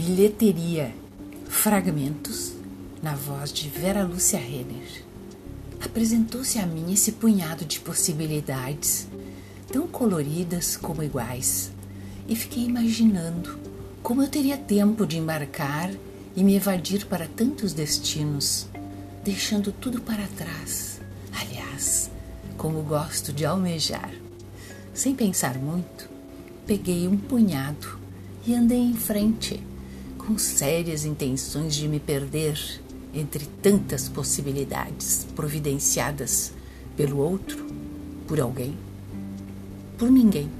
bilheteria. Fragmentos na voz de Vera Lúcia Renner. Apresentou-se a mim esse punhado de possibilidades, tão coloridas como iguais, e fiquei imaginando como eu teria tempo de embarcar e me evadir para tantos destinos, deixando tudo para trás. Aliás, como gosto de almejar. Sem pensar muito, peguei um punhado e andei em frente, com sérias intenções de me perder entre tantas possibilidades providenciadas pelo outro, por alguém, por ninguém.